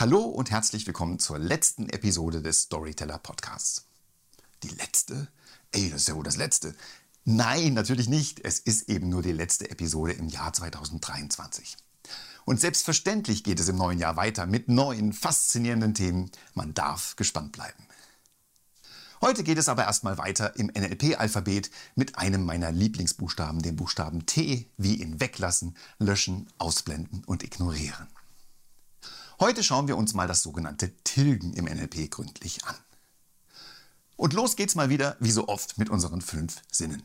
Hallo und herzlich willkommen zur letzten Episode des Storyteller Podcasts. Die letzte? Ey, das ist ja wohl das letzte. Nein, natürlich nicht. Es ist eben nur die letzte Episode im Jahr 2023. Und selbstverständlich geht es im neuen Jahr weiter mit neuen, faszinierenden Themen. Man darf gespannt bleiben. Heute geht es aber erstmal weiter im NLP-Alphabet mit einem meiner Lieblingsbuchstaben, dem Buchstaben T, wie in weglassen, löschen, ausblenden und ignorieren. Heute schauen wir uns mal das sogenannte Tilgen im NLP gründlich an. Und los geht's mal wieder, wie so oft, mit unseren fünf Sinnen.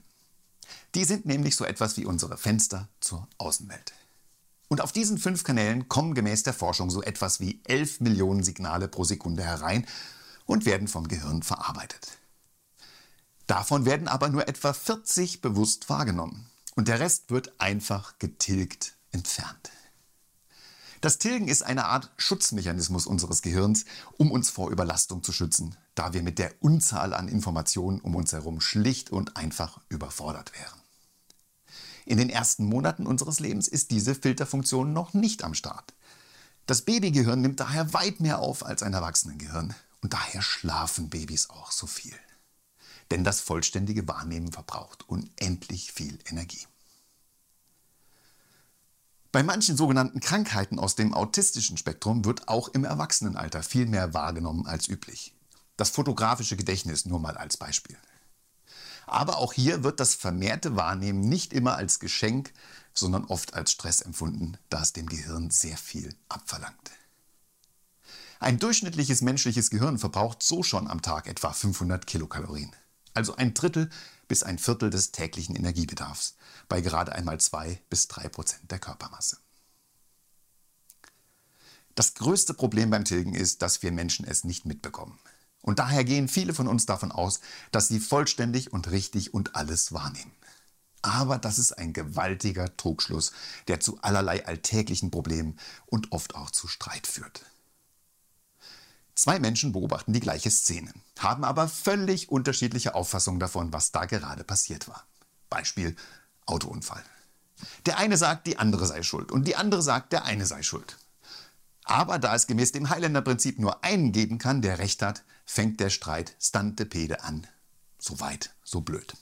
Die sind nämlich so etwas wie unsere Fenster zur Außenwelt. Und auf diesen fünf Kanälen kommen gemäß der Forschung so etwas wie 11 Millionen Signale pro Sekunde herein und werden vom Gehirn verarbeitet. Davon werden aber nur etwa 40 bewusst wahrgenommen und der Rest wird einfach getilgt entfernt. Das Tilgen ist eine Art Schutzmechanismus unseres Gehirns, um uns vor Überlastung zu schützen, da wir mit der Unzahl an Informationen um uns herum schlicht und einfach überfordert wären. In den ersten Monaten unseres Lebens ist diese Filterfunktion noch nicht am Start. Das Babygehirn nimmt daher weit mehr auf als ein Erwachsenengehirn und daher schlafen Babys auch so viel. Denn das vollständige Wahrnehmen verbraucht unendlich viel Energie. Bei manchen sogenannten Krankheiten aus dem autistischen Spektrum wird auch im Erwachsenenalter viel mehr wahrgenommen als üblich. Das fotografische Gedächtnis nur mal als Beispiel. Aber auch hier wird das vermehrte Wahrnehmen nicht immer als Geschenk, sondern oft als Stress empfunden, da es dem Gehirn sehr viel abverlangt. Ein durchschnittliches menschliches Gehirn verbraucht so schon am Tag etwa 500 Kilokalorien, also ein Drittel bis ein Viertel des täglichen Energiebedarfs bei gerade einmal zwei bis drei Prozent der Körpermasse. Das größte Problem beim Tilgen ist, dass wir Menschen es nicht mitbekommen. Und daher gehen viele von uns davon aus, dass sie vollständig und richtig und alles wahrnehmen. Aber das ist ein gewaltiger Trugschluss, der zu allerlei alltäglichen Problemen und oft auch zu Streit führt. Zwei Menschen beobachten die gleiche Szene, haben aber völlig unterschiedliche Auffassungen davon, was da gerade passiert war. Beispiel Autounfall. Der eine sagt, die andere sei schuld und die andere sagt, der eine sei schuld. Aber da es gemäß dem Highlander-Prinzip nur einen geben kann, der recht hat, fängt der Streit stantepede an. So weit, so blöd.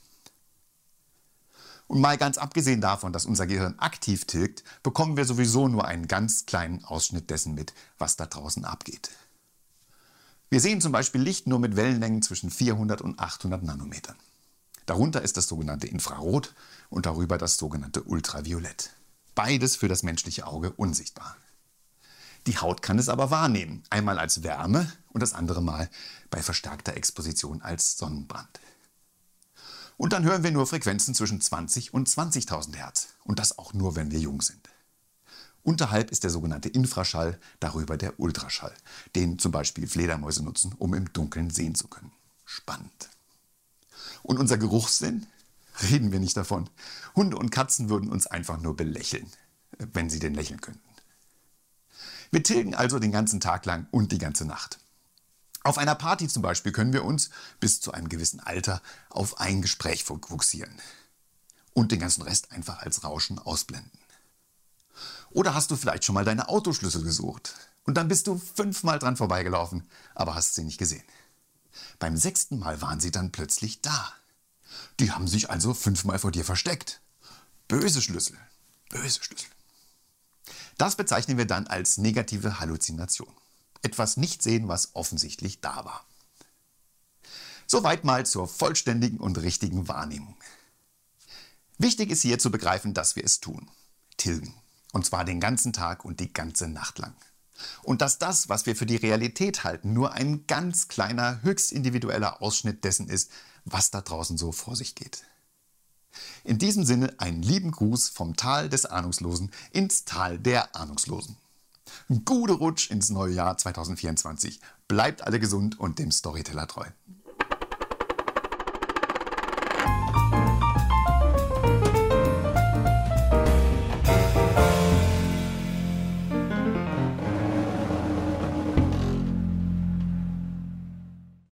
Und mal ganz abgesehen davon, dass unser Gehirn aktiv tilgt, bekommen wir sowieso nur einen ganz kleinen Ausschnitt dessen mit, was da draußen abgeht. Wir sehen zum Beispiel Licht nur mit Wellenlängen zwischen 400 und 800 Nanometern. Darunter ist das sogenannte Infrarot und darüber das sogenannte Ultraviolett. Beides für das menschliche Auge unsichtbar. Die Haut kann es aber wahrnehmen, einmal als Wärme und das andere Mal bei verstärkter Exposition als Sonnenbrand. Und dann hören wir nur Frequenzen zwischen 20 und 20.000 Hertz und das auch nur, wenn wir jung sind. Unterhalb ist der sogenannte Infraschall, darüber der Ultraschall, den zum Beispiel Fledermäuse nutzen, um im Dunkeln sehen zu können. Spannend. Und unser Geruchssinn? Reden wir nicht davon. Hunde und Katzen würden uns einfach nur belächeln, wenn sie denn lächeln könnten. Wir tilgen also den ganzen Tag lang und die ganze Nacht. Auf einer Party zum Beispiel können wir uns bis zu einem gewissen Alter auf ein Gespräch fokussieren und den ganzen Rest einfach als Rauschen ausblenden. Oder hast du vielleicht schon mal deine Autoschlüssel gesucht und dann bist du fünfmal dran vorbeigelaufen, aber hast sie nicht gesehen. Beim sechsten Mal waren sie dann plötzlich da. Die haben sich also fünfmal vor dir versteckt. Böse Schlüssel. Böse Schlüssel. Das bezeichnen wir dann als negative Halluzination. Etwas nicht sehen, was offensichtlich da war. Soweit mal zur vollständigen und richtigen Wahrnehmung. Wichtig ist hier zu begreifen, dass wir es tun. Tilgen. Und zwar den ganzen Tag und die ganze Nacht lang. Und dass das, was wir für die Realität halten, nur ein ganz kleiner, höchst individueller Ausschnitt dessen ist, was da draußen so vor sich geht. In diesem Sinne einen lieben Gruß vom Tal des Ahnungslosen ins Tal der Ahnungslosen. Gute Rutsch ins neue Jahr 2024. Bleibt alle gesund und dem Storyteller treu.